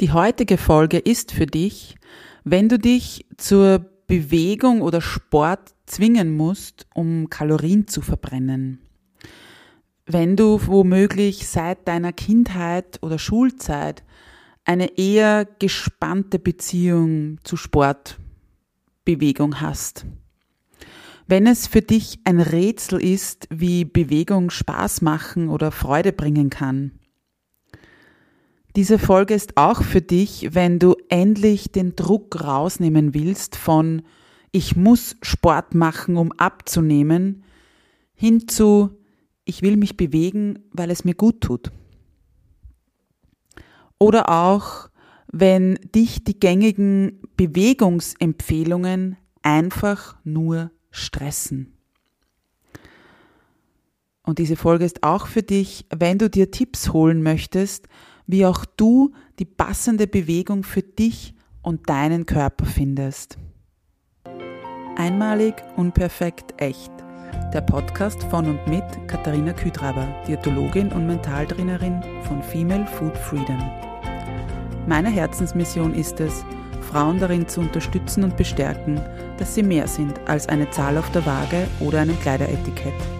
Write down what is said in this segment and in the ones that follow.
Die heutige Folge ist für dich, wenn du dich zur Bewegung oder Sport zwingen musst, um Kalorien zu verbrennen. Wenn du womöglich seit deiner Kindheit oder Schulzeit eine eher gespannte Beziehung zu Sportbewegung hast. Wenn es für dich ein Rätsel ist, wie Bewegung Spaß machen oder Freude bringen kann. Diese Folge ist auch für dich, wenn du endlich den Druck rausnehmen willst von ich muss Sport machen, um abzunehmen, hin zu ich will mich bewegen, weil es mir gut tut. Oder auch, wenn dich die gängigen Bewegungsempfehlungen einfach nur stressen. Und diese Folge ist auch für dich, wenn du dir Tipps holen möchtest, wie auch du die passende Bewegung für dich und deinen Körper findest. Einmalig, unperfekt, echt. Der Podcast von und mit Katharina Küdraber, Diätologin und Mentaltrainerin von Female Food Freedom. Meine Herzensmission ist es, Frauen darin zu unterstützen und bestärken, dass sie mehr sind als eine Zahl auf der Waage oder einem Kleideretikett.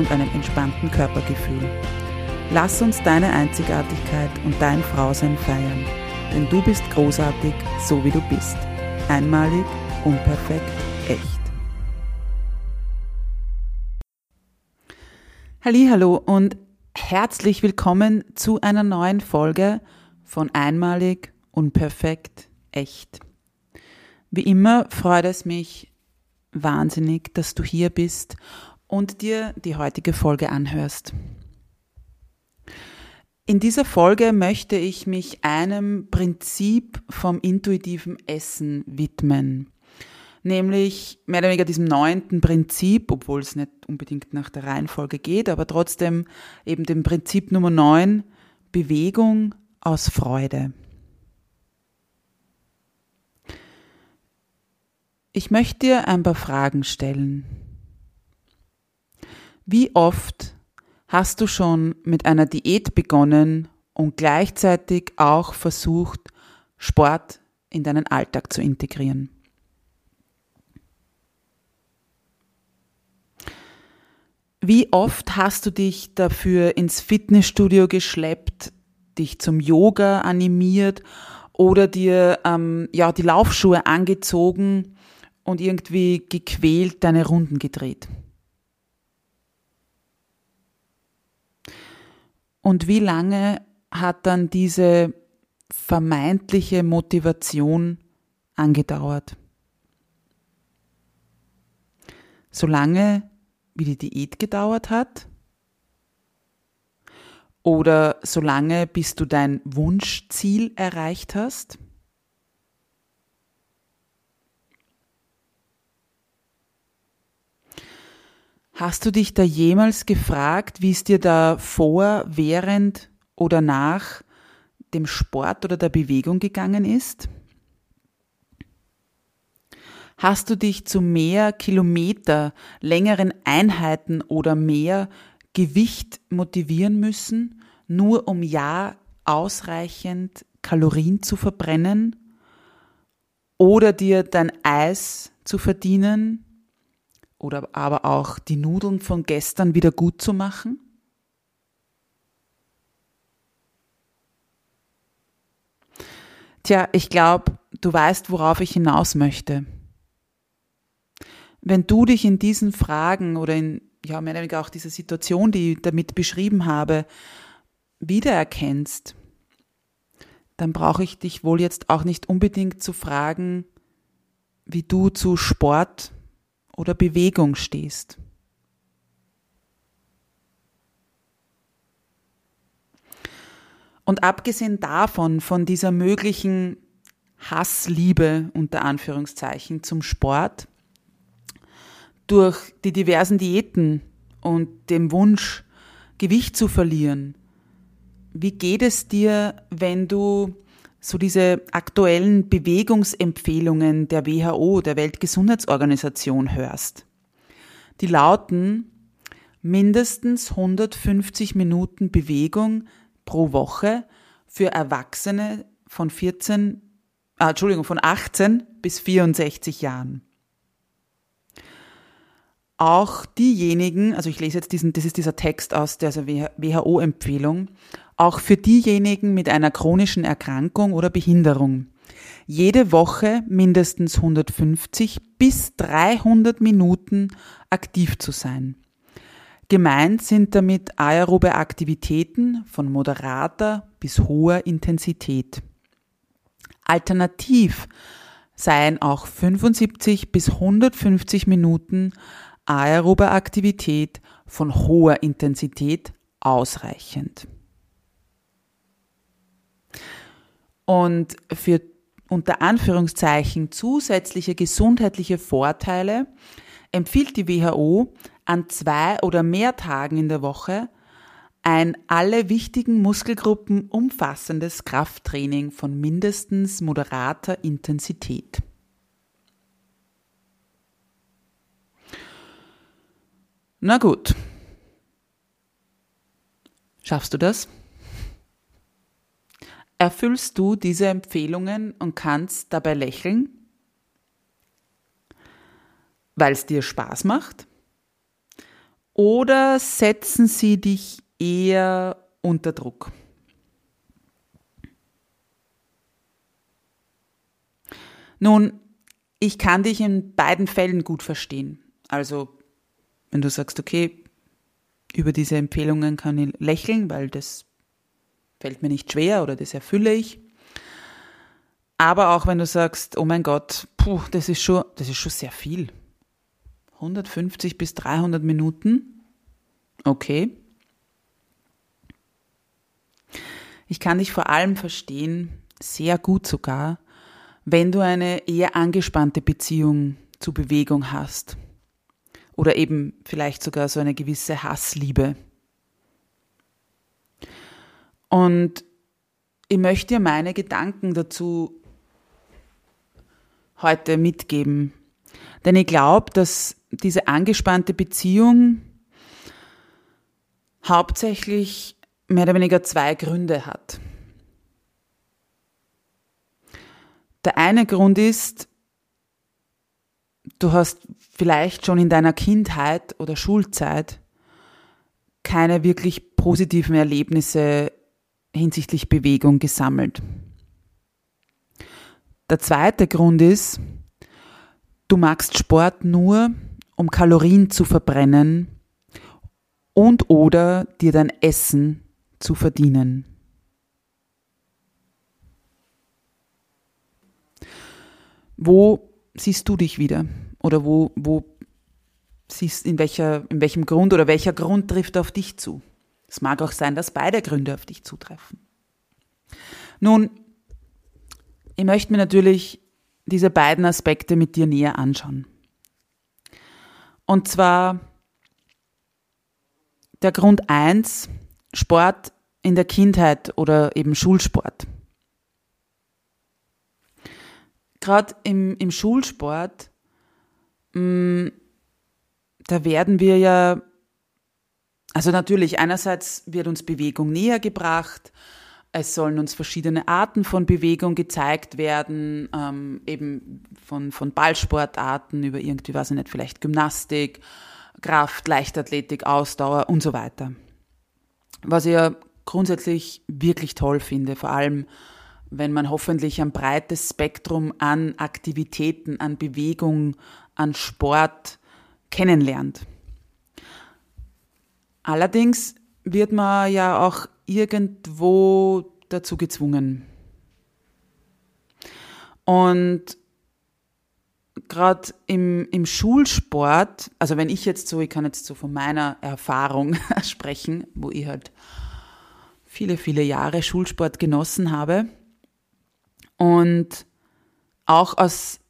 und einem entspannten Körpergefühl. Lass uns deine Einzigartigkeit und dein Frausein feiern, denn du bist großartig, so wie du bist. Einmalig, unperfekt, echt. Hallo und herzlich willkommen zu einer neuen Folge von Einmalig, unperfekt, echt. Wie immer freut es mich wahnsinnig, dass du hier bist und dir die heutige Folge anhörst. In dieser Folge möchte ich mich einem Prinzip vom intuitiven Essen widmen, nämlich mehr oder weniger diesem neunten Prinzip, obwohl es nicht unbedingt nach der Reihenfolge geht, aber trotzdem eben dem Prinzip Nummer neun, Bewegung aus Freude. Ich möchte dir ein paar Fragen stellen. Wie oft hast du schon mit einer Diät begonnen und gleichzeitig auch versucht, Sport in deinen Alltag zu integrieren? Wie oft hast du dich dafür ins Fitnessstudio geschleppt, dich zum Yoga animiert oder dir ähm, ja die Laufschuhe angezogen und irgendwie gequält deine Runden gedreht? Und wie lange hat dann diese vermeintliche Motivation angedauert? Solange wie die Diät gedauert hat? Oder solange bis du dein Wunschziel erreicht hast? Hast du dich da jemals gefragt, wie es dir da vor, während oder nach dem Sport oder der Bewegung gegangen ist? Hast du dich zu mehr Kilometer, längeren Einheiten oder mehr Gewicht motivieren müssen, nur um ja ausreichend Kalorien zu verbrennen oder dir dein Eis zu verdienen oder aber auch die Nudeln von gestern wieder gut zu machen? Tja, ich glaube, du weißt, worauf ich hinaus möchte. Wenn du dich in diesen Fragen oder in, ja, mehr oder weniger auch dieser Situation, die ich damit beschrieben habe, wiedererkennst, dann brauche ich dich wohl jetzt auch nicht unbedingt zu fragen, wie du zu Sport oder Bewegung stehst. Und abgesehen davon, von dieser möglichen Hassliebe unter Anführungszeichen zum Sport, durch die diversen Diäten und dem Wunsch, Gewicht zu verlieren, wie geht es dir, wenn du so diese aktuellen Bewegungsempfehlungen der WHO, der Weltgesundheitsorganisation hörst? Die lauten mindestens 150 Minuten Bewegung pro Woche für Erwachsene von 14, äh, Entschuldigung, von 18 bis 64 Jahren. Auch diejenigen, also ich lese jetzt diesen, das ist dieser Text aus der WHO-Empfehlung, auch für diejenigen mit einer chronischen Erkrankung oder Behinderung. Jede Woche mindestens 150 bis 300 Minuten aktiv zu sein. Gemeint sind damit aerobe Aktivitäten von moderater bis hoher Intensität. Alternativ seien auch 75 bis 150 Minuten aerobe Aktivität von hoher Intensität ausreichend. Und für unter Anführungszeichen zusätzliche gesundheitliche Vorteile empfiehlt die WHO an zwei oder mehr Tagen in der Woche ein alle wichtigen Muskelgruppen umfassendes Krafttraining von mindestens moderater Intensität. Na gut. Schaffst du das? Erfüllst du diese Empfehlungen und kannst dabei lächeln, weil es dir Spaß macht? Oder setzen sie dich eher unter Druck? Nun, ich kann dich in beiden Fällen gut verstehen. Also wenn du sagst, okay, über diese Empfehlungen kann ich lächeln, weil das fällt mir nicht schwer oder das erfülle ich. Aber auch wenn du sagst, oh mein Gott, puh, das ist schon, das ist schon sehr viel. 150 bis 300 Minuten. Okay. Ich kann dich vor allem verstehen, sehr gut sogar, wenn du eine eher angespannte Beziehung zu Bewegung hast oder eben vielleicht sogar so eine gewisse Hassliebe. Und ich möchte dir meine Gedanken dazu heute mitgeben. Denn ich glaube, dass diese angespannte Beziehung hauptsächlich mehr oder weniger zwei Gründe hat. Der eine Grund ist, du hast vielleicht schon in deiner Kindheit oder Schulzeit keine wirklich positiven Erlebnisse hinsichtlich Bewegung gesammelt. Der zweite Grund ist, du magst Sport nur, um Kalorien zu verbrennen und oder dir dein Essen zu verdienen. Wo siehst du dich wieder? Oder wo, wo siehst, in welcher, in welchem Grund oder welcher Grund trifft auf dich zu? Es mag auch sein, dass beide Gründe auf dich zutreffen. Nun, ich möchte mir natürlich diese beiden Aspekte mit dir näher anschauen. Und zwar der Grund eins Sport in der Kindheit oder eben Schulsport. Gerade im, im Schulsport, mh, mm, da werden wir ja, also natürlich, einerseits wird uns Bewegung näher gebracht, es sollen uns verschiedene Arten von Bewegung gezeigt werden, ähm, eben von, von Ballsportarten über irgendwie, weiß ich nicht, vielleicht Gymnastik, Kraft, Leichtathletik, Ausdauer und so weiter. Was ich ja grundsätzlich wirklich toll finde, vor allem wenn man hoffentlich ein breites Spektrum an Aktivitäten, an Bewegung, an Sport kennenlernt. Allerdings wird man ja auch irgendwo dazu gezwungen. Und gerade im, im Schulsport, also wenn ich jetzt so, ich kann jetzt so von meiner Erfahrung sprechen, wo ich halt viele, viele Jahre Schulsport genossen habe. Und auch aus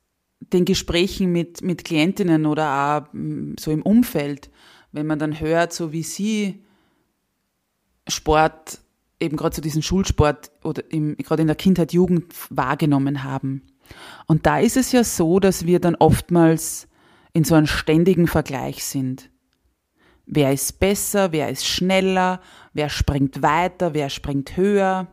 den Gesprächen mit, mit Klientinnen oder auch mm, so im Umfeld, wenn man dann hört, so wie sie Sport, eben gerade so diesen Schulsport oder gerade in der Kindheit, Jugend wahrgenommen haben. Und da ist es ja so, dass wir dann oftmals in so einem ständigen Vergleich sind. Wer ist besser, wer ist schneller, wer springt weiter, wer springt höher.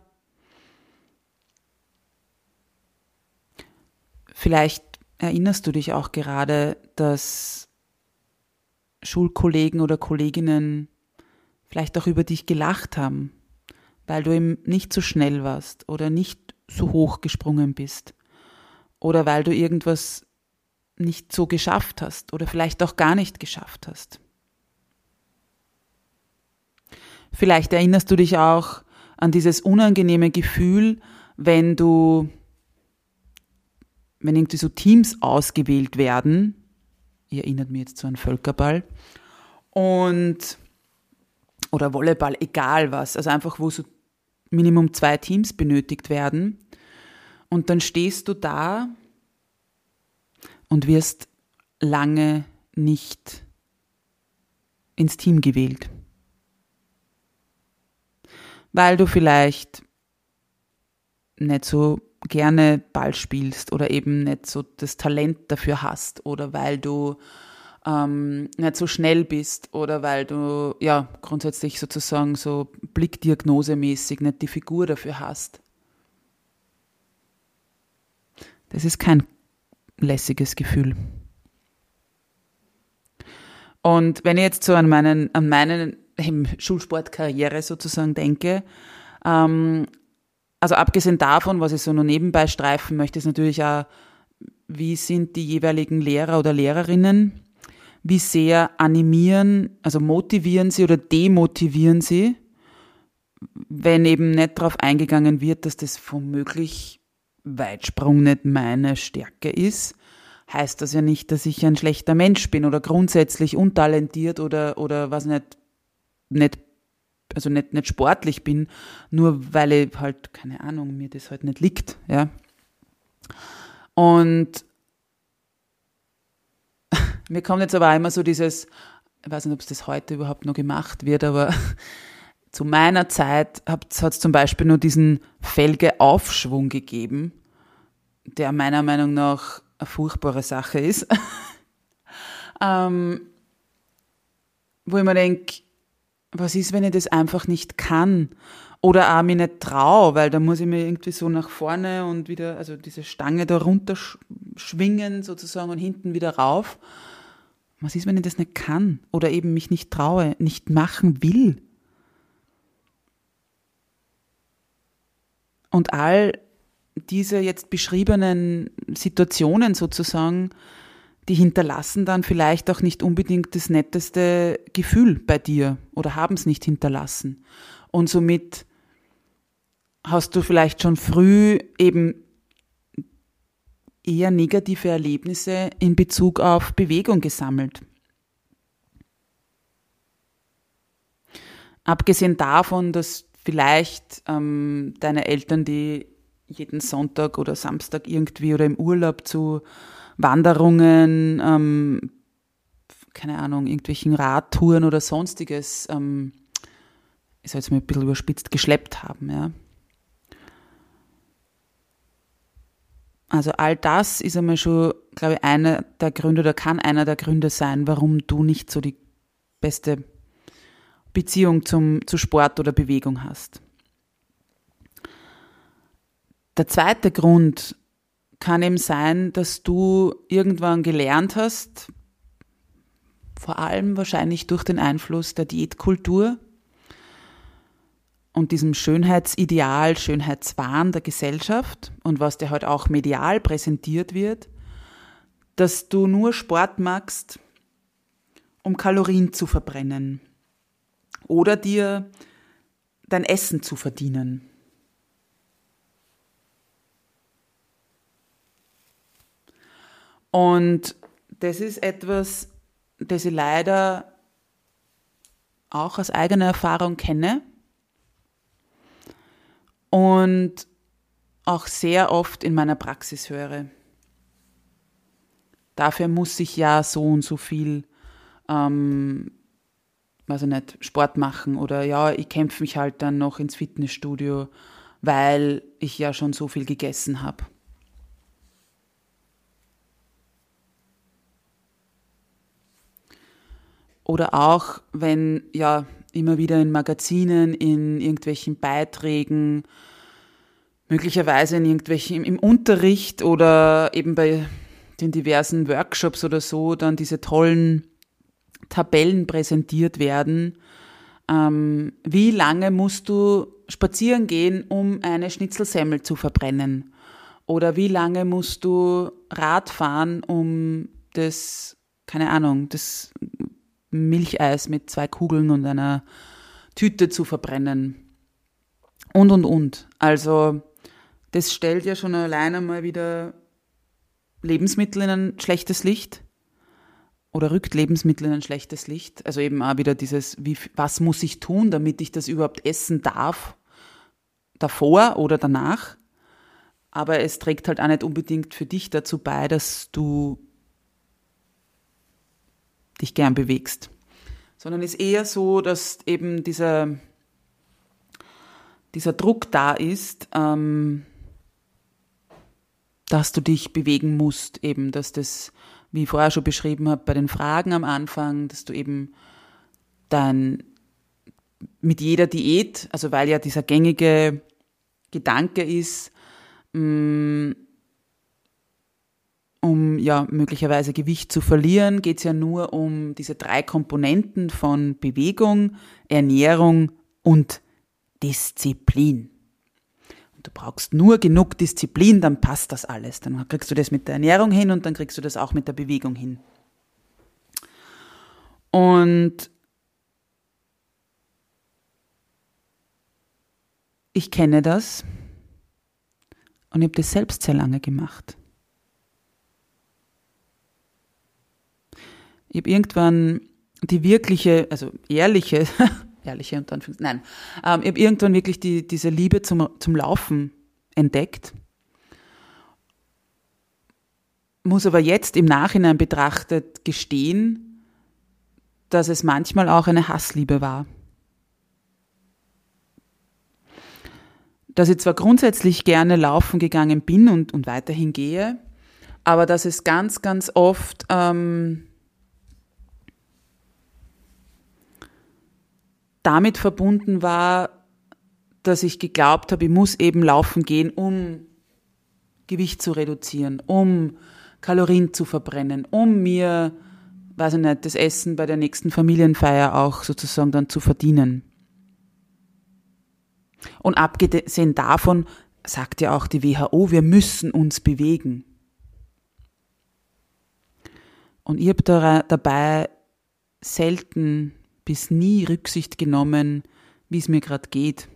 Vielleicht erinnerst du dich auch gerade, dass Schulkollegen oder Kolleginnen vielleicht auch über dich gelacht haben, weil du eben nicht so schnell warst oder nicht so hoch gesprungen bist oder weil du irgendwas nicht so geschafft hast oder vielleicht auch gar nicht geschafft hast. Vielleicht erinnerst du dich auch an dieses unangenehme Gefühl, wenn du, wenn irgendwie so Teams ausgewählt werden, ihr erinnert mich jetzt so an Völkerball, und, oder Volleyball, egal was, also einfach, wo so Minimum zwei Teams benötigt werden. Und dann stehst du da und wirst lange nicht ins Team gewählt. Weil du vielleicht nicht so gerne Ball spielst oder eben nicht so das Talent dafür hast oder weil du ähm, nicht so schnell bist oder weil du ja grundsätzlich sozusagen so blickdiagnosemäßig nicht die Figur dafür hast. Das ist kein lässiges Gefühl. Und wenn ich jetzt so an meinen, an meinen Schulsportkarriere sozusagen denke. Ähm, also abgesehen davon, was ich so nur nebenbei streifen möchte, ist natürlich auch, wie sind die jeweiligen Lehrer oder Lehrerinnen, wie sehr animieren, also motivieren sie oder demotivieren sie, wenn eben nicht darauf eingegangen wird, dass das womöglich Weitsprung nicht meine Stärke ist, heißt das ja nicht, dass ich ein schlechter Mensch bin oder grundsätzlich untalentiert oder, oder was nicht nicht, also nicht, nicht sportlich bin, nur weil ich halt, keine Ahnung, mir das halt nicht liegt, ja. Und mir kommt jetzt aber immer so dieses, ich weiß nicht, ob es das heute überhaupt noch gemacht wird, aber zu meiner Zeit hat es zum Beispiel nur diesen Felge-Aufschwung gegeben, der meiner Meinung nach eine furchtbare Sache ist. ähm, wo ich mir denke, was ist, wenn ich das einfach nicht kann? Oder auch mich nicht traue, weil da muss ich mir irgendwie so nach vorne und wieder, also diese Stange da runter schwingen sozusagen und hinten wieder rauf. Was ist, wenn ich das nicht kann? Oder eben mich nicht traue, nicht machen will? Und all diese jetzt beschriebenen Situationen sozusagen, die hinterlassen dann vielleicht auch nicht unbedingt das netteste Gefühl bei dir oder haben es nicht hinterlassen. Und somit hast du vielleicht schon früh eben eher negative Erlebnisse in Bezug auf Bewegung gesammelt. Abgesehen davon, dass vielleicht ähm, deine Eltern, die jeden Sonntag oder Samstag irgendwie oder im Urlaub zu Wanderungen, ähm, keine Ahnung, irgendwelchen Radtouren oder sonstiges, ähm, ich soll jetzt mal ein bisschen überspitzt, geschleppt haben, ja. Also all das ist einmal schon, glaube ich, einer der Gründe oder kann einer der Gründe sein, warum du nicht so die beste Beziehung zum, zu Sport oder Bewegung hast. Der zweite Grund, kann eben sein, dass du irgendwann gelernt hast, vor allem wahrscheinlich durch den Einfluss der Diätkultur und diesem Schönheitsideal, Schönheitswahn der Gesellschaft und was dir halt auch medial präsentiert wird, dass du nur Sport machst, um Kalorien zu verbrennen oder dir dein Essen zu verdienen. Und das ist etwas, das ich leider auch aus eigener Erfahrung kenne. und auch sehr oft in meiner Praxis höre. Dafür muss ich ja so und so viel, ähm, ich nicht, Sport machen oder ja, ich kämpfe mich halt dann noch ins Fitnessstudio, weil ich ja schon so viel gegessen habe. Oder auch, wenn ja immer wieder in Magazinen, in irgendwelchen Beiträgen, möglicherweise in irgendwelchen im Unterricht oder eben bei den diversen Workshops oder so dann diese tollen Tabellen präsentiert werden. Ähm, wie lange musst du spazieren gehen, um eine Schnitzelsemmel zu verbrennen? Oder wie lange musst du Rad fahren, um das, keine Ahnung, das Milcheis mit zwei Kugeln und einer Tüte zu verbrennen. Und, und, und. Also, das stellt ja schon alleine mal wieder Lebensmittel in ein schlechtes Licht oder rückt Lebensmittel in ein schlechtes Licht. Also eben auch wieder dieses, wie, was muss ich tun, damit ich das überhaupt essen darf, davor oder danach. Aber es trägt halt auch nicht unbedingt für dich dazu bei, dass du dich gern bewegst. Sondern ist eher so, dass eben dieser, dieser Druck da ist, ähm, dass du dich bewegen musst, eben, dass das, wie ich vorher schon beschrieben habe, bei den Fragen am Anfang, dass du eben dann mit jeder Diät, also weil ja dieser gängige Gedanke ist, mh, mm, um ja möglicherweise Gewicht zu verlieren, geht es ja nur um diese drei Komponenten von Bewegung, Ernährung und Disziplin. Und du brauchst nur genug Disziplin, dann passt das alles. Dann kriegst du das mit der Ernährung hin und dann kriegst du das auch mit der Bewegung hin. Und ich kenne das und ich habe das selbst sehr lange gemacht. Ich habe irgendwann die wirkliche, also ehrliche, ehrliche und Anführungs, nein, ähm, ich habe irgendwann wirklich die, diese Liebe zum, zum Laufen entdeckt. Muss aber jetzt im Nachhinein betrachtet gestehen, dass es manchmal auch eine Hassliebe war. Dass ich zwar grundsätzlich gerne laufen gegangen bin und, und weiterhin gehe, aber dass es ganz, ganz oft ähm, damit verbunden war, dass ich geglaubt habe, ich muss eben laufen gehen, um Gewicht zu reduzieren, um Kalorien zu verbrennen, um mir, weiß ich nicht, das Essen bei der nächsten Familienfeier auch sozusagen dann zu verdienen. Und abgesehen davon sagt ja auch die WHO, wir müssen uns bewegen. Und ich habe da, dabei selten bis nie Rücksicht genommen, wie es mir gerade geht,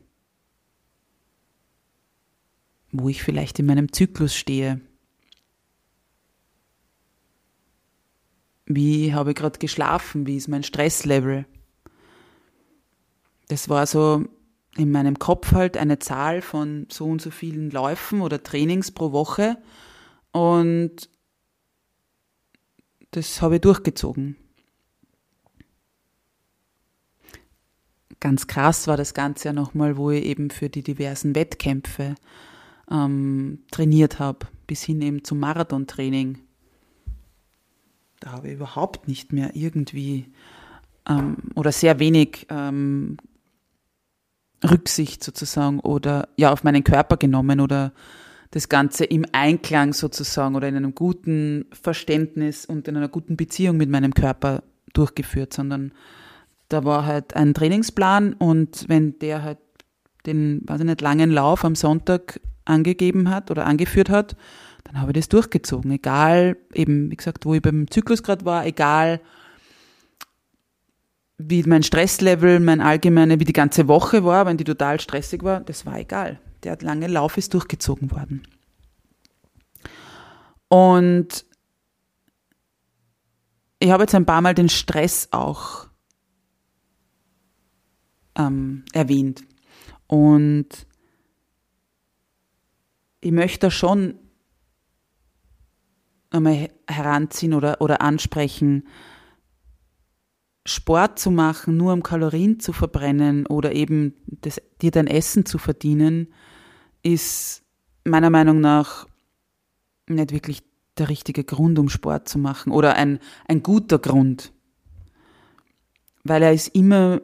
wo ich vielleicht in meinem Zyklus stehe. Wie habe ich gerade geschlafen? Wie ist mein Stresslevel? Das war so in meinem Kopf halt eine Zahl von so und so vielen Läufen oder Trainings pro Woche und das habe ich durchgezogen. Ganz krass war das Ganze ja nochmal, wo ich eben für die diversen Wettkämpfe ähm, trainiert habe, bis hin eben zum Marathontraining. Da habe ich überhaupt nicht mehr irgendwie ähm, oder sehr wenig ähm, Rücksicht sozusagen oder ja auf meinen Körper genommen oder das Ganze im Einklang sozusagen oder in einem guten Verständnis und in einer guten Beziehung mit meinem Körper durchgeführt, sondern da war halt ein Trainingsplan und wenn der halt den, weiß ich nicht, langen Lauf am Sonntag angegeben hat oder angeführt hat, dann habe ich das durchgezogen. Egal, eben, wie gesagt, wo ich beim Zyklus gerade war, egal, wie mein Stresslevel, mein allgemeine, wie die ganze Woche war, wenn die total stressig war, das war egal. Der lange Lauf ist durchgezogen worden. Und ich habe jetzt ein paar Mal den Stress auch ähm, erwähnt. Und ich möchte schon einmal heranziehen oder, oder ansprechen, Sport zu machen, nur um Kalorien zu verbrennen oder eben das, dir dein Essen zu verdienen, ist meiner Meinung nach nicht wirklich der richtige Grund, um Sport zu machen oder ein, ein guter Grund. Weil er ist immer,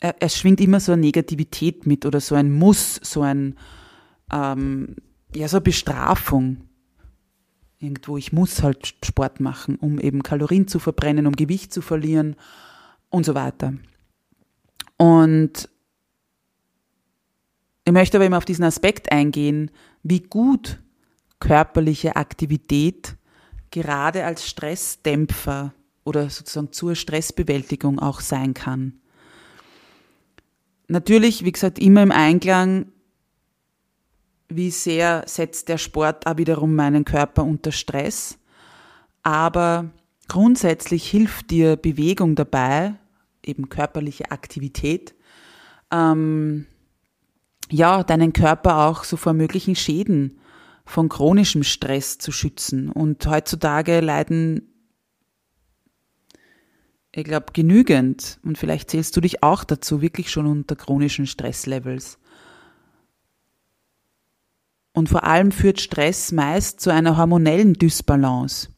er schwingt immer so eine Negativität mit oder so ein Muss, so ein, ähm, ja, so eine Bestrafung. Irgendwo, ich muss halt Sport machen, um eben Kalorien zu verbrennen, um Gewicht zu verlieren und so weiter. Und ich möchte aber immer auf diesen Aspekt eingehen, wie gut körperliche Aktivität gerade als Stressdämpfer oder sozusagen zur Stressbewältigung auch sein kann. Natürlich, wie gesagt, immer im Einklang, wie sehr setzt der Sport auch wiederum meinen Körper unter Stress. Aber grundsätzlich hilft dir Bewegung dabei, eben körperliche Aktivität, ähm, ja, deinen Körper auch so vor möglichen Schäden von chronischem Stress zu schützen. Und heutzutage leiden, ich glaube, genügend, und vielleicht zählst du dich auch dazu, wirklich schon unter chronischen Stresslevels. Und vor allem führt Stress meist zu einer hormonellen Dysbalance,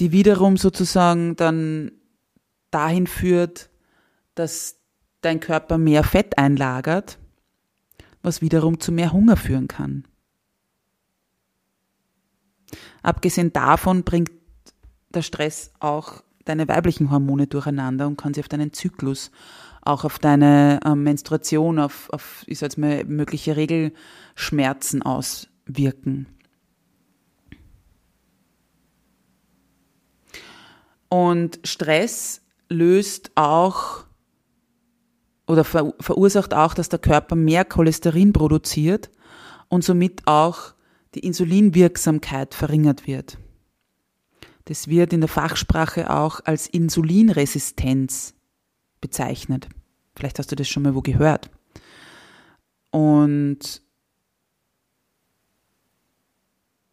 die wiederum sozusagen dann dahin führt, dass dein Körper mehr Fett einlagert, was wiederum zu mehr Hunger führen kann. Abgesehen davon bringt der Stress auch deine weiblichen Hormone durcheinander und kann sich auf deinen Zyklus, auch auf deine ähm, Menstruation, auf, auf ich sag jetzt mal, mögliche Regelschmerzen auswirken. Und Stress löst auch oder ver verursacht auch, dass der Körper mehr Cholesterin produziert und somit auch die Insulinwirksamkeit verringert wird. Das wird in der Fachsprache auch als Insulinresistenz bezeichnet. Vielleicht hast du das schon mal wo gehört. Und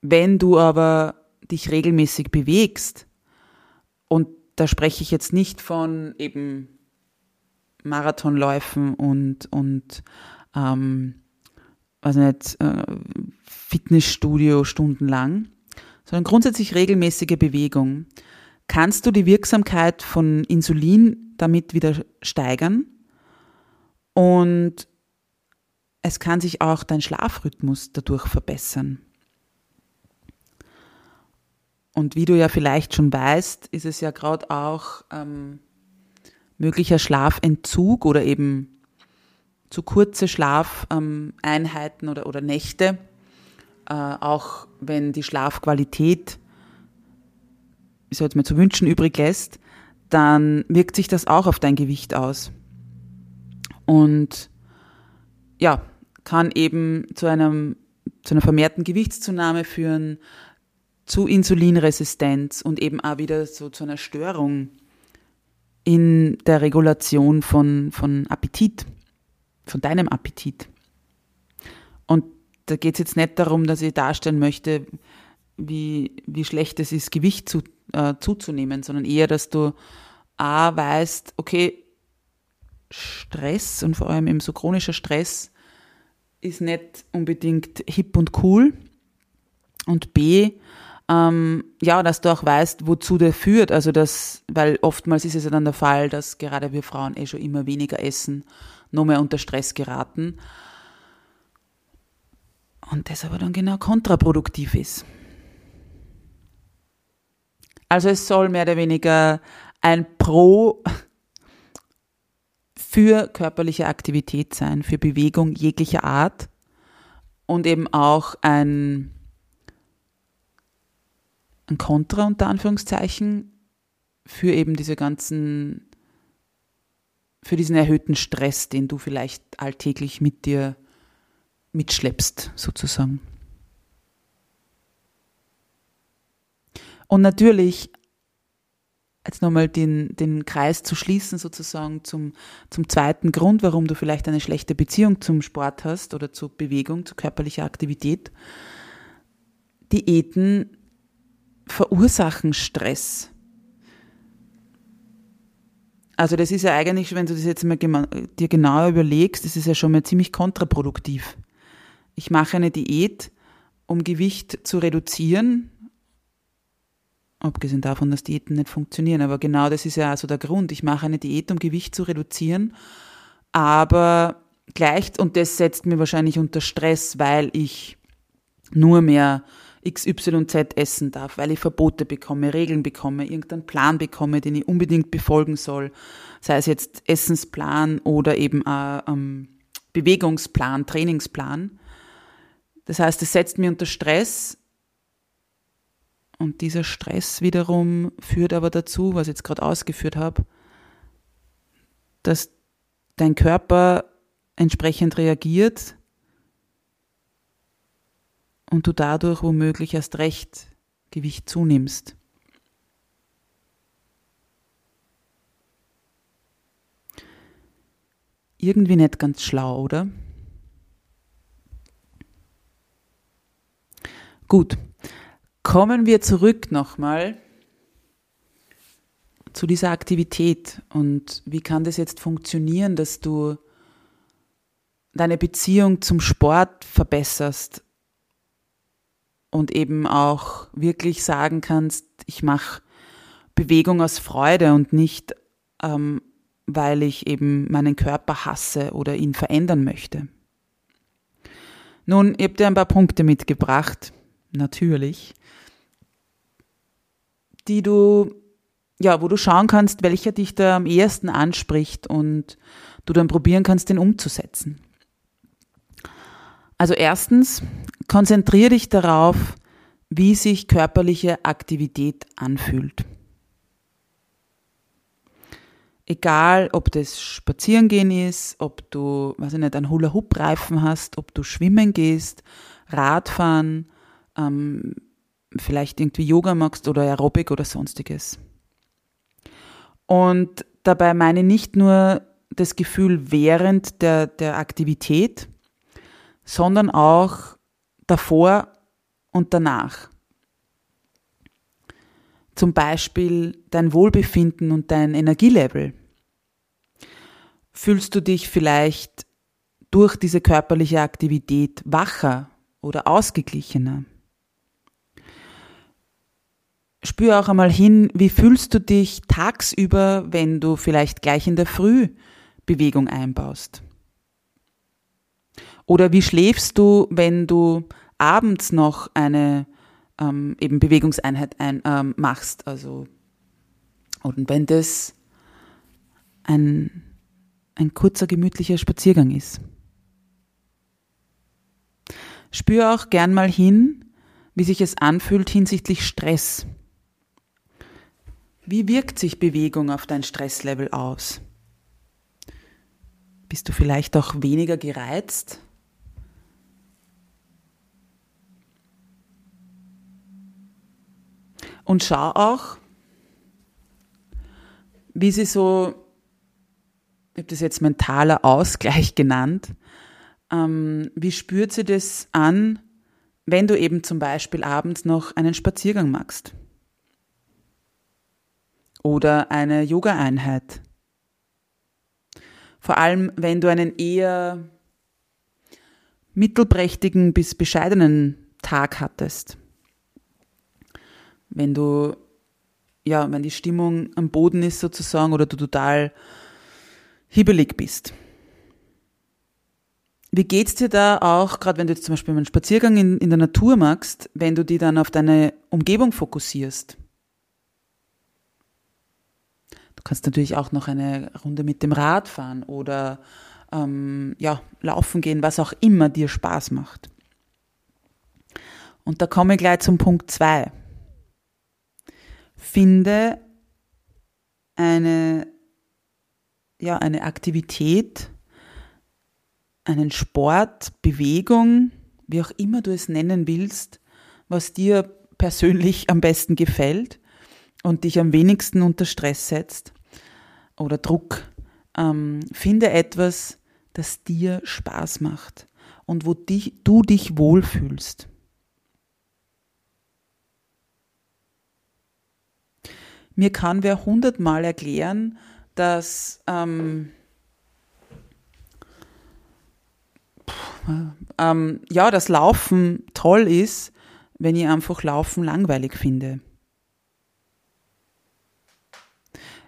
wenn du aber dich regelmäßig bewegst, und da spreche ich jetzt nicht von eben Marathonläufen und, und ähm, also nicht, äh, Fitnessstudio stundenlang, sondern grundsätzlich regelmäßige Bewegung, kannst du die Wirksamkeit von Insulin damit wieder steigern und es kann sich auch dein Schlafrhythmus dadurch verbessern. Und wie du ja vielleicht schon weißt, ist es ja gerade auch ähm, möglicher Schlafentzug oder eben zu kurze Schlafeinheiten oder, oder Nächte, auch wenn die Schlafqualität, ich sage jetzt zu wünschen übrig lässt, dann wirkt sich das auch auf dein Gewicht aus. Und ja, kann eben zu, einem, zu einer vermehrten Gewichtszunahme führen, zu Insulinresistenz und eben auch wieder so zu einer Störung in der Regulation von, von Appetit, von deinem Appetit. Und da geht es jetzt nicht darum, dass ich darstellen möchte, wie, wie schlecht es ist, Gewicht zu, äh, zuzunehmen, sondern eher, dass du A, weißt, okay, Stress und vor allem eben so chronischer Stress ist nicht unbedingt hip und cool. Und B, ähm, ja, dass du auch weißt, wozu der führt. Also das, weil oftmals ist es ja dann der Fall, dass gerade wir Frauen eh schon immer weniger essen, noch mehr unter Stress geraten. Und das aber dann genau kontraproduktiv ist. Also es soll mehr oder weniger ein Pro für körperliche Aktivität sein, für Bewegung jeglicher Art und eben auch ein ein Kontra unter Anführungszeichen für eben diese ganzen, für diesen erhöhten Stress, den du vielleicht alltäglich mit dir mitschleppst, sozusagen. Und natürlich jetzt nochmal den, den Kreis zu schließen, sozusagen zum, zum zweiten Grund, warum du vielleicht eine schlechte Beziehung zum Sport hast oder zur Bewegung, zu körperlicher Aktivität. Diäten verursachen Stress. Also das ist ja eigentlich, wenn du das jetzt mal dir genauer überlegst, das ist ja schon mal ziemlich kontraproduktiv. Ich mache eine Diät, um Gewicht zu reduzieren, abgesehen davon, dass Diäten nicht funktionieren, aber genau das ist ja also der Grund. Ich mache eine Diät, um Gewicht zu reduzieren, aber gleich, und das setzt mir wahrscheinlich unter Stress, weil ich nur mehr XYZ essen darf, weil ich Verbote bekomme, Regeln bekomme, irgendeinen Plan bekomme, den ich unbedingt befolgen soll, sei es jetzt Essensplan oder eben ein ähm, Bewegungsplan, Trainingsplan. Das heißt, es setzt mir unter Stress und dieser Stress wiederum führt aber dazu, was ich jetzt gerade ausgeführt habe, dass dein Körper entsprechend reagiert und du dadurch womöglich erst recht Gewicht zunimmst. Irgendwie nicht ganz schlau, oder? Gut, kommen wir zurück nochmal zu dieser Aktivität und wie kann das jetzt funktionieren, dass du deine Beziehung zum Sport verbesserst und eben auch wirklich sagen kannst, ich mache Bewegung aus Freude und nicht, ähm, weil ich eben meinen Körper hasse oder ihn verändern möchte. Nun, ich habe dir ein paar Punkte mitgebracht, natürlich, die du, ja, wo du schauen kannst, welcher dich da am ehesten anspricht und du dann probieren kannst, den umzusetzen. Also erstens, konzentriere dich darauf, wie sich körperliche Aktivität anfühlt. Egal, ob das Spazierengehen ist, ob du, weiß ich nicht, einen Hula-Hoop-Reifen hast, ob du schwimmen gehst, Radfahren, ähm, vielleicht irgendwie Yoga magst oder Aerobic oder sonstiges. Und dabei meine ich nicht nur das Gefühl während der, der Aktivität, sondern auch davor und danach. Zum Beispiel dein Wohlbefinden und dein Energielevel. Fühlst du dich vielleicht durch diese körperliche Aktivität wacher oder ausgeglichener? Spür auch einmal hin, wie fühlst du dich tagsüber, wenn du vielleicht gleich in der Früh Bewegung einbaust? Oder wie schläfst du, wenn du abends noch eine ähm, eben Bewegungseinheit ein, ähm, machst? Also, und wenn das ein, ein kurzer, gemütlicher Spaziergang ist. Spür auch gern mal hin, wie sich es anfühlt hinsichtlich Stress. Wie wirkt sich Bewegung auf dein Stresslevel aus? Bist du vielleicht auch weniger gereizt? Und schau auch, wie sie so, ich habe das jetzt mentaler Ausgleich genannt, ähm, wie spürt sie das an, wenn du eben zum Beispiel abends noch einen Spaziergang machst? Oder eine Yoga-Einheit. Vor allem, wenn du einen eher mittelprächtigen bis bescheidenen Tag hattest wenn du, ja, wenn die Stimmung am Boden ist sozusagen oder du total hibbelig bist. Wie geht's dir da auch, gerade wenn du jetzt zum Beispiel einen Spaziergang in, in der Natur machst, wenn du die dann auf deine Umgebung fokussierst? Du kannst natürlich auch noch eine Runde mit dem Rad fahren oder ähm, ja, laufen gehen, was auch immer dir Spaß macht. Und da komme ich gleich zum Punkt zwei finde eine, ja, eine Aktivität, einen Sport, Bewegung, wie auch immer du es nennen willst, was dir persönlich am besten gefällt und dich am wenigsten unter Stress setzt oder Druck. Ähm, finde etwas, das dir Spaß macht und wo dich, du dich wohlfühlst. Mir kann wer hundertmal erklären, dass ähm, ähm, ja, das Laufen toll ist, wenn ich einfach Laufen langweilig finde.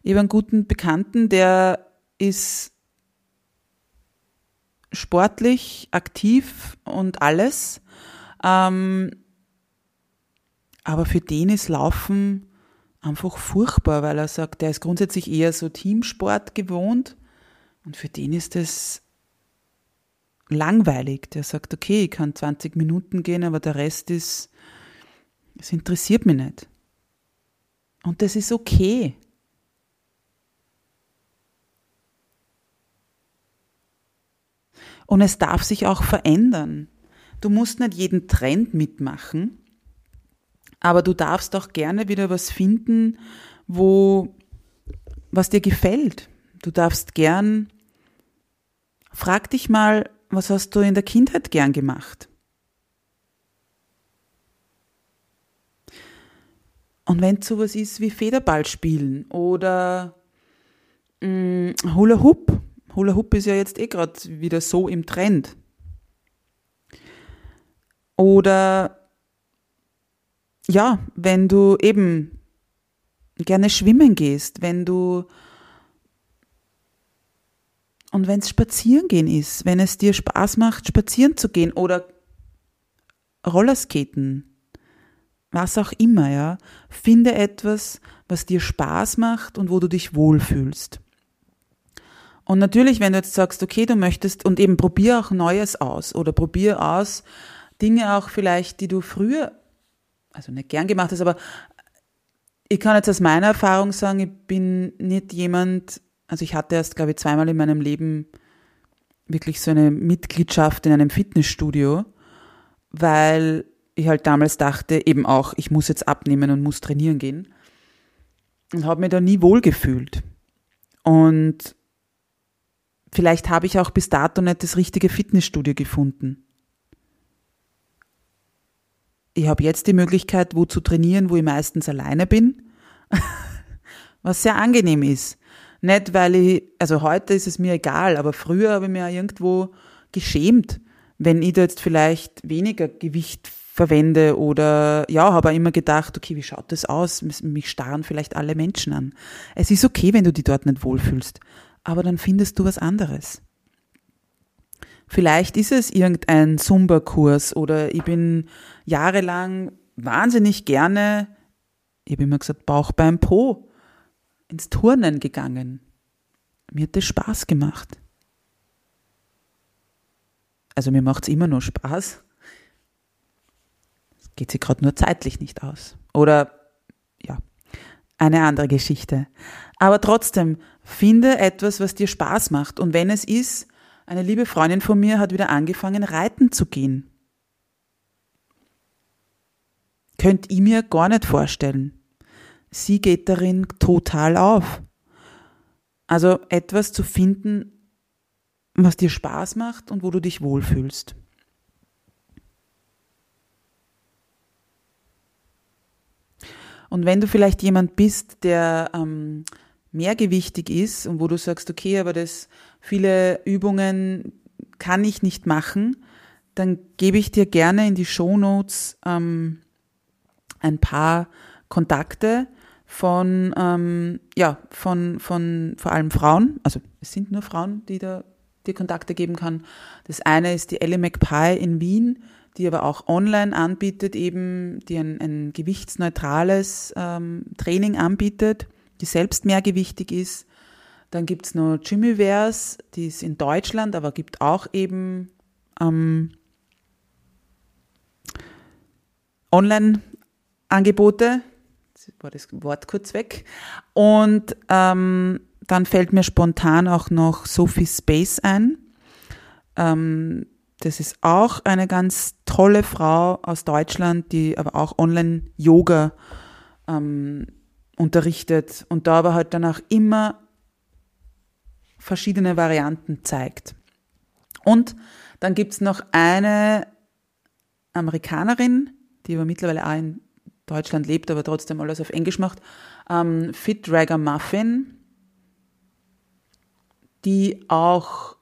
Ich habe einen guten Bekannten, der ist sportlich, aktiv und alles. Ähm, aber für den ist Laufen einfach furchtbar, weil er sagt, der ist grundsätzlich eher so Teamsport gewohnt und für den ist es langweilig. Der sagt, okay, ich kann 20 Minuten gehen, aber der Rest ist, es interessiert mich nicht. Und das ist okay. Und es darf sich auch verändern. Du musst nicht jeden Trend mitmachen, aber du darfst auch gerne wieder was finden, wo, was dir gefällt. Du darfst gern, frag dich mal, was hast du in der Kindheit gern gemacht? Und wenn es sowas ist wie Federball spielen oder mh, mm, Hula Hoop, Hula Hoop ist ja jetzt eh gerade wieder so im Trend. Oder ja, wenn du eben gerne schwimmen gehst, wenn du und wenn es spazieren gehen ist, wenn es dir Spaß macht, spazieren zu gehen oder Rollerskaten, was auch immer, ja, finde etwas, was dir Spaß macht und wo du dich wohlfühlst. Und natürlich, wenn du jetzt sagst, okay, du möchtest und eben probier auch Neues aus oder probier aus Dinge auch vielleicht, die du früher, also nicht gern gemacht hast, aber ich kann jetzt aus meiner Erfahrung sagen, ich bin nicht jemand, also ich hatte erst, glaube ich, zweimal in meinem Leben wirklich so eine Mitgliedschaft in einem Fitnessstudio, weil ich halt damals dachte, eben auch, ich muss jetzt abnehmen und muss trainieren gehen. Und habe mir da nie wohlgefühlt. Und Vielleicht habe ich auch bis dato nicht das richtige Fitnessstudio gefunden. Ich habe jetzt die Möglichkeit, wo zu trainieren, wo ich meistens alleine bin, was sehr angenehm ist. Nicht, weil ich, also heute ist es mir egal, aber früher habe ich mir irgendwo geschämt, wenn ich da jetzt vielleicht weniger Gewicht verwende oder ja, habe auch immer gedacht, okay, wie schaut das aus? Mich starren vielleicht alle Menschen an. Es ist okay, wenn du dich dort nicht wohlfühlst aber dann findest du was anderes. Vielleicht ist es irgendein Zumba-Kurs oder ich bin jahrelang wahnsinnig gerne, ich habe immer gesagt, Bauch beim Po, ins Turnen gegangen. Mir hat das Spaß gemacht. Also mir macht es immer nur Spaß. Es geht sich gerade nur zeitlich nicht aus. Oder ja, eine andere Geschichte. Aber trotzdem, finde etwas, was dir Spaß macht. Und wenn es ist, eine liebe Freundin von mir hat wieder angefangen, reiten zu gehen. Könnt ihr mir gar nicht vorstellen. Sie geht darin total auf. Also etwas zu finden, was dir Spaß macht und wo du dich wohlfühlst. Und wenn du vielleicht jemand bist, der ähm, mehrgewichtig ist und wo du sagst, okay, aber das viele Übungen kann ich nicht machen, dann gebe ich dir gerne in die Shownotes ähm, ein paar Kontakte von ähm, ja von von vor allem Frauen, also es sind nur Frauen, die da dir Kontakte geben kann. Das eine ist die Ellie McPie in Wien, die aber auch online anbietet, eben die ein, ein gewichtsneutrales ähm, Training anbietet die selbst mehrgewichtig ist. Dann gibt es noch Jimmyverse, die ist in Deutschland, aber gibt auch eben ähm, Online-Angebote. War das Wort kurz weg. Und ähm, dann fällt mir spontan auch noch Sophie Space ein. Ähm, das ist auch eine ganz tolle Frau aus Deutschland, die aber auch Online-Yoga ähm, unterrichtet und da aber halt danach immer verschiedene Varianten zeigt. Und dann gibt's noch eine Amerikanerin, die aber mittlerweile auch in Deutschland lebt, aber trotzdem alles auf Englisch macht, ähm, Fit Dragger Muffin, die auch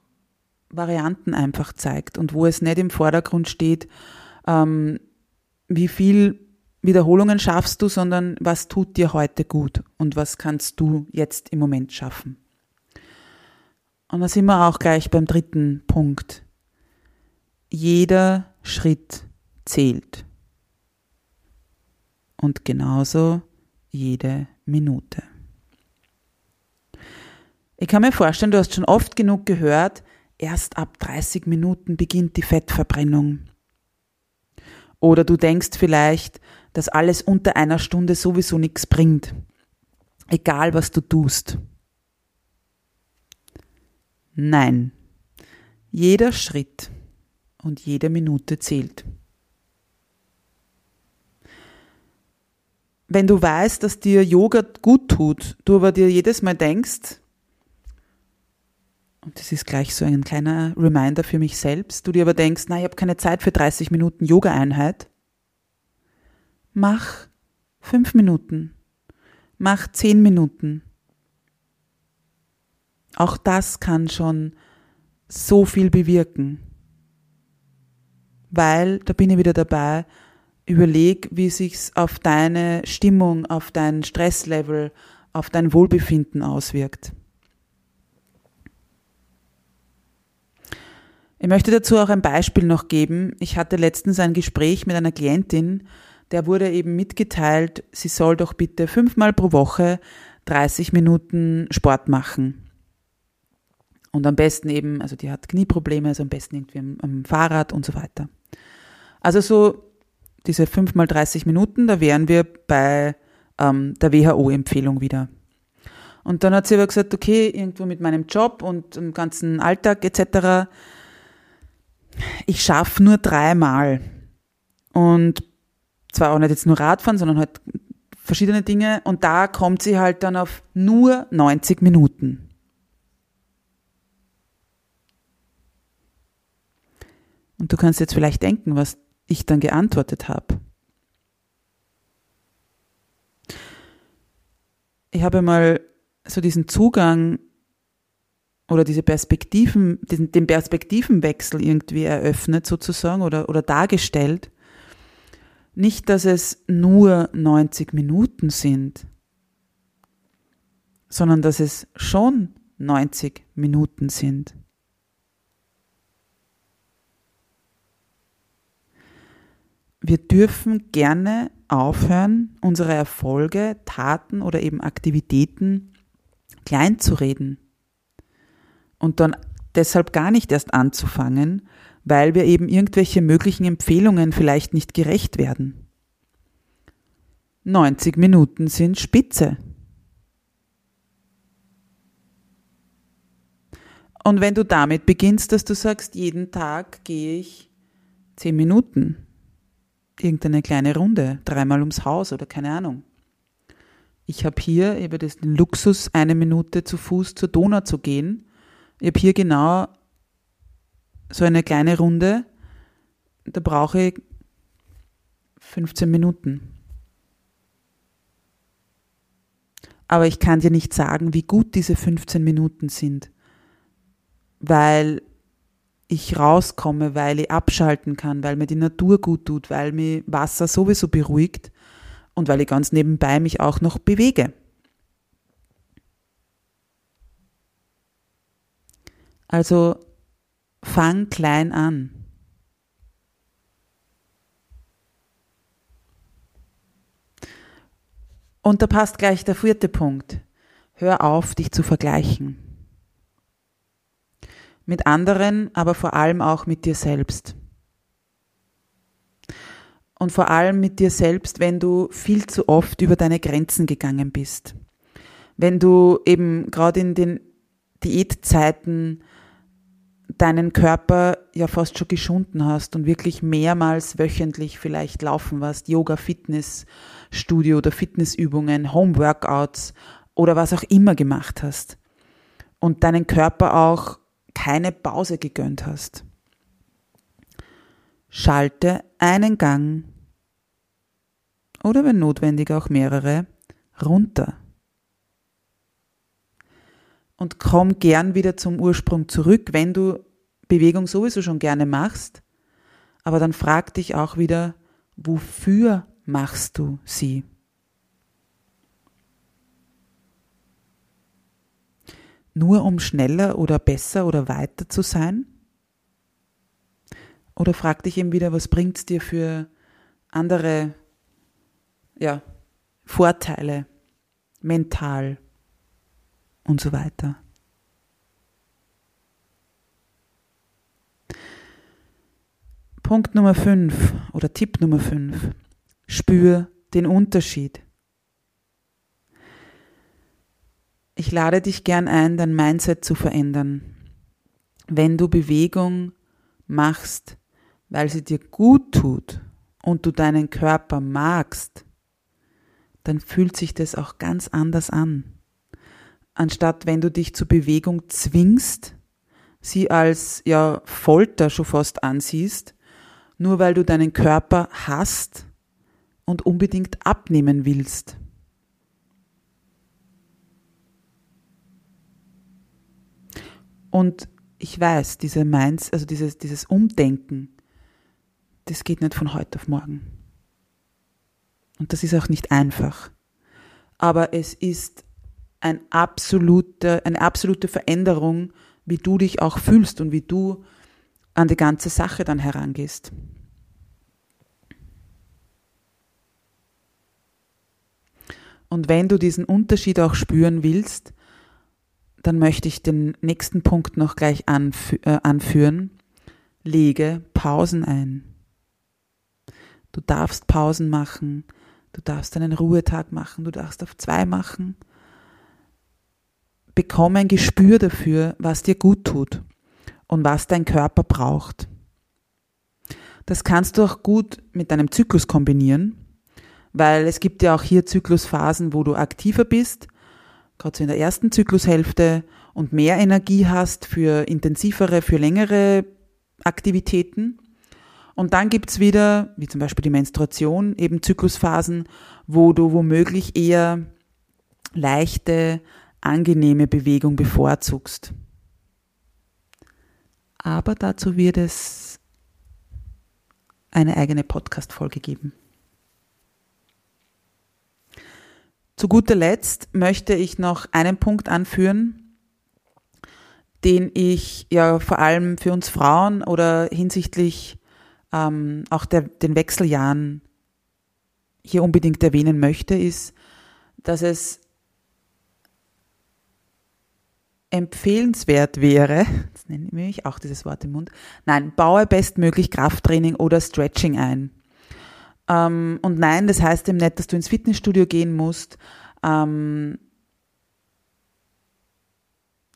Varianten einfach zeigt und wo es nicht im Vordergrund steht, ähm, wie viel Wiederholungen schaffst du, sondern was tut dir heute gut und was kannst du jetzt im Moment schaffen. Und da sind wir auch gleich beim dritten Punkt. Jeder Schritt zählt. Und genauso jede Minute. Ich kann mir vorstellen, du hast schon oft genug gehört, erst ab 30 Minuten beginnt die Fettverbrennung. Oder du denkst vielleicht, dass alles unter einer Stunde sowieso nichts bringt. Egal was du tust. Nein. Jeder Schritt und jede Minute zählt. Wenn du weißt, dass dir Yoga gut tut, du aber dir jedes Mal denkst, und das ist gleich so ein kleiner Reminder für mich selbst, du dir aber denkst, na, ich habe keine Zeit für 30 Minuten Yoga-Einheit, mach fünf Minuten, mach zehn Minuten. Auch das kann schon so viel bewirken. Weil, da bin ich wieder dabei, überleg, wie sich's auf deine Stimmung, auf dein Stresslevel, auf dein Wohlbefinden auswirkt. Ich möchte dazu auch ein Beispiel noch geben. Ich hatte letztens ein Gespräch mit einer Klientin, der wurde eben mitgeteilt, sie soll doch bitte fünfmal pro Woche 30 Minuten Sport machen. Und am besten eben, also die hat Knieprobleme, also am besten irgendwie am, am Fahrrad und so weiter. Also so diese fünfmal 30 Minuten, da wären wir bei ähm, der WHO-Empfehlung wieder. Und dann hat sie aber gesagt, okay, irgendwo mit meinem Job und dem ganzen Alltag etc., ich schaffe nur dreimal. Und zwar auch nicht jetzt nur Radfahren, sondern halt verschiedene Dinge. Und da kommt sie halt dann auf nur 90 Minuten. Und du kannst jetzt vielleicht denken, was ich dann geantwortet habe. Ich habe mal so diesen Zugang oder diese Perspektiven, den Perspektivenwechsel irgendwie eröffnet sozusagen oder, oder dargestellt, nicht, dass es nur 90 Minuten sind, sondern dass es schon 90 Minuten sind. Wir dürfen gerne aufhören, unsere Erfolge, Taten oder eben Aktivitäten klein zu reden und dann deshalb gar nicht erst anzufangen, weil wir eben irgendwelche möglichen Empfehlungen vielleicht nicht gerecht werden. 90 Minuten sind Spitze. Und wenn du damit beginnst, dass du sagst, jeden Tag gehe ich 10 Minuten, irgendeine kleine Runde, dreimal ums Haus oder keine Ahnung. Ich habe hier eben den Luxus, eine Minute zu Fuß zur Donau zu gehen. Ich habe hier genau so eine kleine Runde, da brauche ich 15 Minuten. Aber ich kann dir nicht sagen, wie gut diese 15 Minuten sind, weil ich rauskomme, weil ich abschalten kann, weil mir die Natur gut tut, weil mir Wasser sowieso beruhigt und weil ich ganz nebenbei mich auch noch bewege. Also Fang klein an. Und da passt gleich der vierte Punkt. Hör auf, dich zu vergleichen. Mit anderen, aber vor allem auch mit dir selbst. Und vor allem mit dir selbst, wenn du viel zu oft über deine Grenzen gegangen bist. Wenn du eben gerade in den Diätzeiten deinen Körper ja fast schon geschunden hast und wirklich mehrmals wöchentlich vielleicht laufen warst, Yoga, Fitness, Studio oder Fitnessübungen, Homeworkouts oder was auch immer gemacht hast und deinen Körper auch keine Pause gegönnt hast. Schalte einen Gang oder wenn notwendig auch mehrere runter. Und komm gern wieder zum Ursprung zurück, wenn du Bewegung sowieso schon gerne machst. Aber dann frag dich auch wieder, wofür machst du sie? Nur um schneller oder besser oder weiter zu sein? Oder frag dich eben wieder, was bringt es dir für andere ja, Vorteile, mental und so weiter. Punkt Nummer 5 oder Tipp Nummer 5. Spür den Unterschied. Ich lade dich gern ein, dein Mindset zu verändern. Wenn du Bewegung machst, weil sie dir gut tut und du deinen Körper magst, dann fühlt sich das auch ganz anders an. Anstatt wenn du dich zur Bewegung zwingst, sie als ja Folter schon fast ansiehst, nur weil du deinen Körper hast und unbedingt abnehmen willst. Und ich weiß, diese Minds, also dieses, dieses Umdenken, das geht nicht von heute auf morgen. Und das ist auch nicht einfach. Aber es ist ein absolute, eine absolute Veränderung, wie du dich auch fühlst und wie du an die ganze Sache dann herangehst. Und wenn du diesen Unterschied auch spüren willst, dann möchte ich den nächsten Punkt noch gleich anfü äh, anführen. Lege Pausen ein. Du darfst Pausen machen, Du darfst einen Ruhetag machen, du darfst auf zwei machen. Bekomme ein Gespür dafür, was dir gut tut und was dein Körper braucht. Das kannst du auch gut mit deinem Zyklus kombinieren, weil es gibt ja auch hier Zyklusphasen, wo du aktiver bist, gerade so in der ersten Zyklushälfte und mehr Energie hast für intensivere, für längere Aktivitäten. Und dann gibt's wieder, wie zum Beispiel die Menstruation, eben Zyklusphasen, wo du womöglich eher leichte, angenehme Bewegung bevorzugst. Aber dazu wird es eine eigene Podcast-Folge geben. Zu guter Letzt möchte ich noch einen Punkt anführen, den ich ja vor allem für uns Frauen oder hinsichtlich ähm, auch der, den Wechseljahren hier unbedingt erwähnen möchte, ist, dass es empfehlenswert wäre, jetzt nenne ich auch dieses Wort im Mund, nein, baue bestmöglich Krafttraining oder Stretching ein. Ähm, und nein, das heißt eben nicht, dass du ins Fitnessstudio gehen musst, ähm,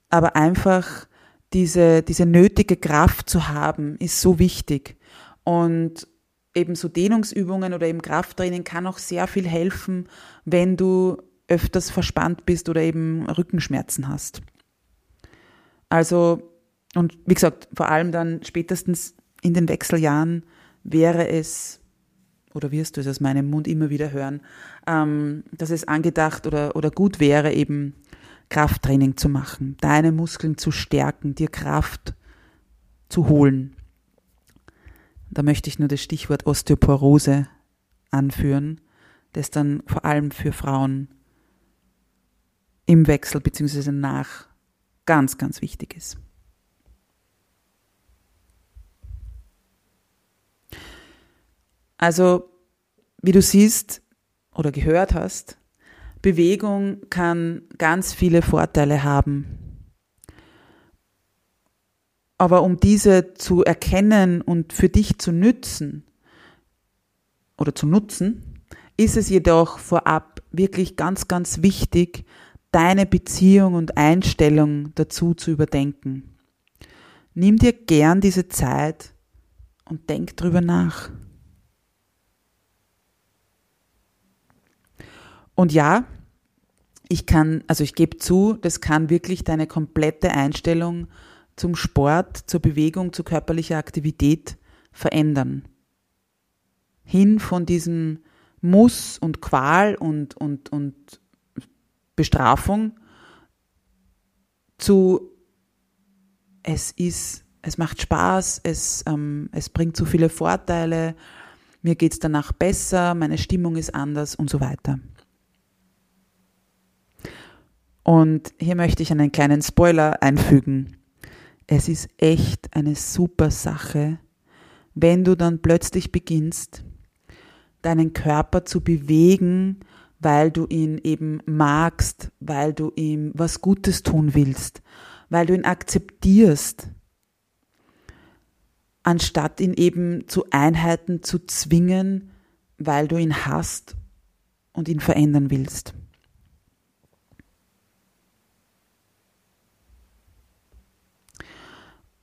aber einfach diese, diese nötige Kraft zu haben, ist so wichtig. Und eben so Dehnungsübungen oder eben Krafttraining kann auch sehr viel helfen, wenn du öfters verspannt bist oder eben Rückenschmerzen hast. Also, und wie gesagt, vor allem dann spätestens in den Wechseljahren wäre es, oder wirst du es aus meinem Mund immer wieder hören, ähm, dass es angedacht oder, oder gut wäre, eben Krafttraining zu machen, deine Muskeln zu stärken, dir Kraft zu holen. Da möchte ich nur das Stichwort Osteoporose anführen, das dann vor allem für Frauen im Wechsel bzw. nach ganz, ganz wichtig ist. Also, wie du siehst oder gehört hast, Bewegung kann ganz viele Vorteile haben aber um diese zu erkennen und für dich zu nützen oder zu nutzen, ist es jedoch vorab wirklich ganz, ganz wichtig, deine Beziehung und Einstellung dazu zu überdenken. Nimm dir gern diese Zeit und denk drüber nach. Und ja, ich kann, also ich gebe zu, das kann wirklich deine komplette Einstellung zum Sport, zur Bewegung, zu körperlicher Aktivität verändern. Hin von diesem Muss und Qual und, und, und Bestrafung zu es ist, es macht Spaß, es, ähm, es bringt so viele Vorteile, mir geht's danach besser, meine Stimmung ist anders und so weiter. Und hier möchte ich einen kleinen Spoiler einfügen. Es ist echt eine super Sache, wenn du dann plötzlich beginnst, deinen Körper zu bewegen, weil du ihn eben magst, weil du ihm was Gutes tun willst, weil du ihn akzeptierst, anstatt ihn eben zu Einheiten zu zwingen, weil du ihn hast und ihn verändern willst.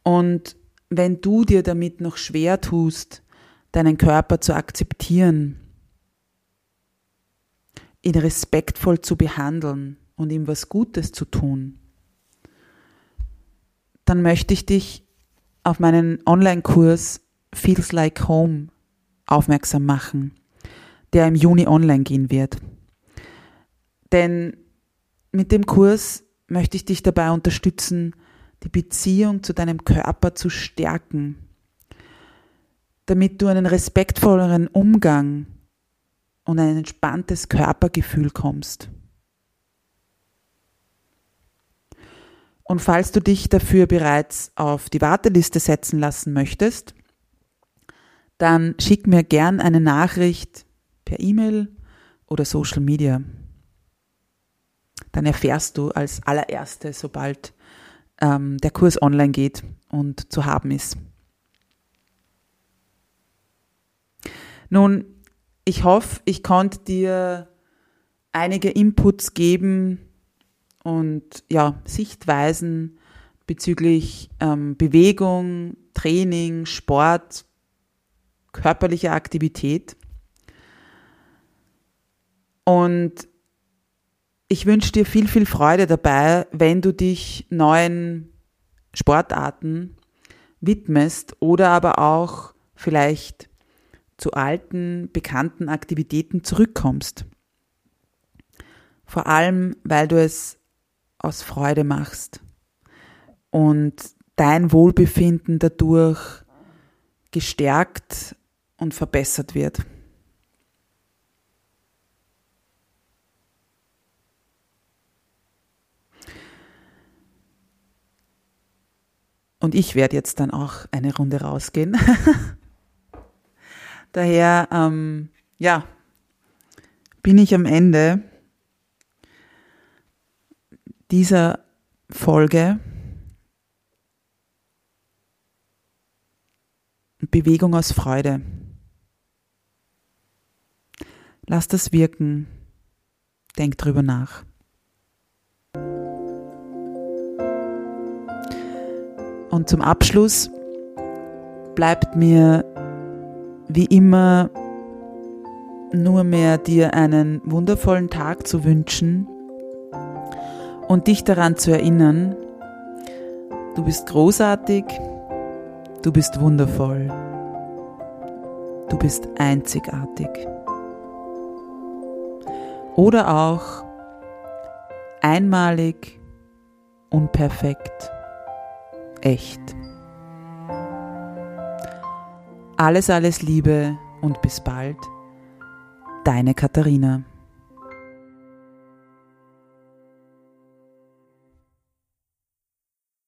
Und wenn du dir damit noch schwer tust, deinen Körper zu akzeptieren, ihn respektvoll zu behandeln und ihm was Gutes zu tun, dann möchte ich dich auf meinen Online-Kurs Feels Like Home aufmerksam machen, der im Juni online gehen wird. Denn mit dem Kurs möchte ich dich dabei unterstützen, die Beziehung zu deinem Körper zu stärken, damit du einen respektvolleren Umgang und ein entspanntes Körpergefühl kommst. Und falls du dich dafür bereits auf die Warteliste setzen lassen möchtest, dann schick mir gern eine Nachricht per E-Mail oder Social Media. Dann erfährst du als allererste, sobald ähm, der Kurs online geht und zu haben ist. Nun, ich hoffe, ich konnte dir einige Inputs geben und ja, Sichtweisen bezüglich ähm, Bewegung, Training, Sport, körperliche Aktivität. Und ich wünsche dir viel, viel Freude dabei, wenn du dich neuen Sportarten widmest oder aber auch vielleicht zu alten, bekannten Aktivitäten zurückkommst. Vor allem, weil du es aus Freude machst und dein Wohlbefinden dadurch gestärkt und verbessert wird. Und ich werde jetzt dann auch eine Runde rausgehen. Daher, ähm, ja, bin ich am Ende dieser Folge Bewegung aus Freude. Lass das wirken. Denk drüber nach. Und zum Abschluss bleibt mir wie immer nur mehr dir einen wundervollen Tag zu wünschen und dich daran zu erinnern, du bist großartig, du bist wundervoll, du bist einzigartig. Oder auch einmalig, unperfekt echt. Alles, alles Liebe und bis bald. Deine Katharina.